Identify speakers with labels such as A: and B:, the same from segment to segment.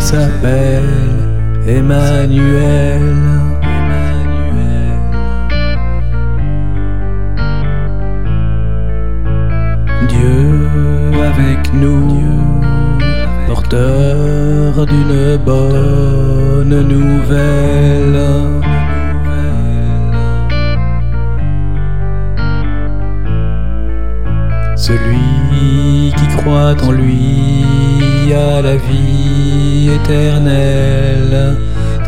A: il s'appelle Emmanuel. Dieu avec nous, porteur d'une bonne nouvelle. Celui qui croit en lui a la vie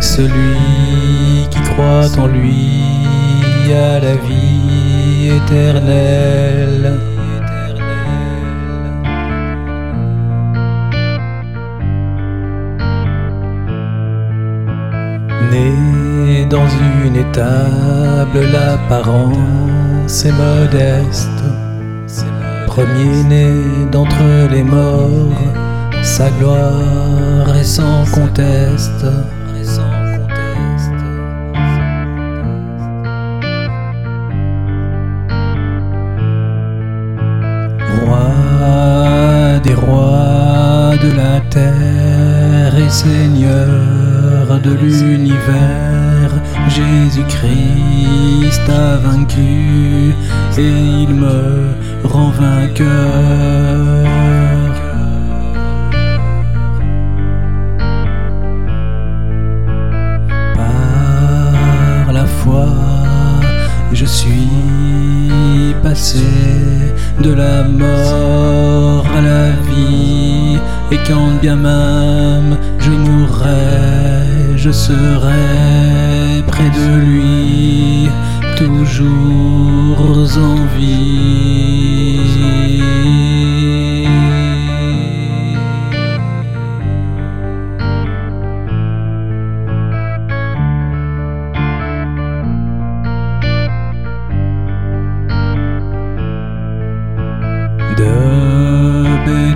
A: Celui qui croit en lui a la vie éternelle. Né dans une étable, l'apparence est modeste. Premier-né d'entre les morts, sa gloire est sans conteste. Roi des rois de la terre et Seigneur de l'univers, Jésus-Christ a vaincu et il me rend vainqueur. Je suis passé de la mort à la vie, et quand bien même je mourrai, je serai près de lui, toujours en vie.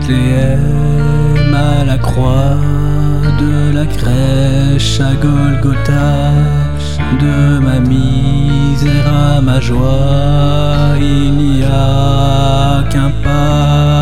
A: Bethléem, à la croix de la crèche, à Golgotha, de ma misère à ma joie, il n'y a qu'un pas.